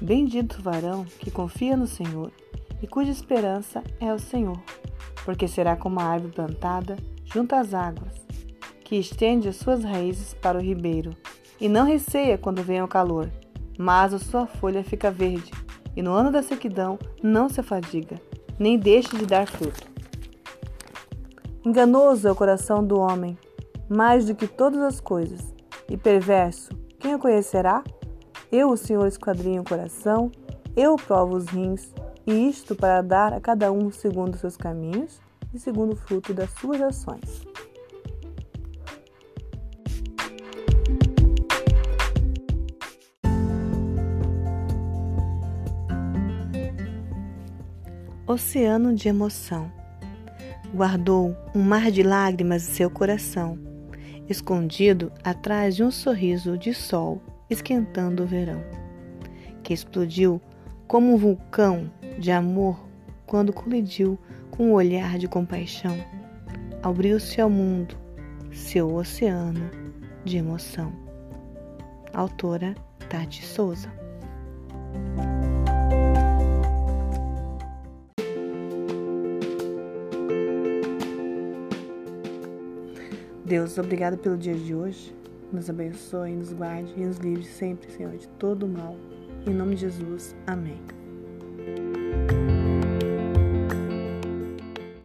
Bendito varão que confia no Senhor e cuja esperança é o Senhor, porque será como a árvore plantada junto às águas, que estende as suas raízes para o ribeiro, e não receia quando vem o calor, mas a sua folha fica verde, e no ano da sequidão não se afadiga, nem deixa de dar fruto. Enganoso é o coração do homem, mais do que todas as coisas, e perverso, quem o conhecerá? Eu, o Senhor, esquadrinho o coração, eu provo os rins, e isto para dar a cada um segundo seus caminhos e segundo o fruto das suas ações. Oceano de emoção. Guardou um mar de lágrimas em seu coração, escondido atrás de um sorriso de sol esquentando o verão, que explodiu como um vulcão de amor quando colidiu com um olhar de compaixão. Abriu-se ao mundo seu oceano de emoção. Autora Tati Souza. Deus, obrigado pelo dia de hoje nos abençoe, nos guarde e nos livre sempre, Senhor, de todo o mal. Em nome de Jesus. Amém.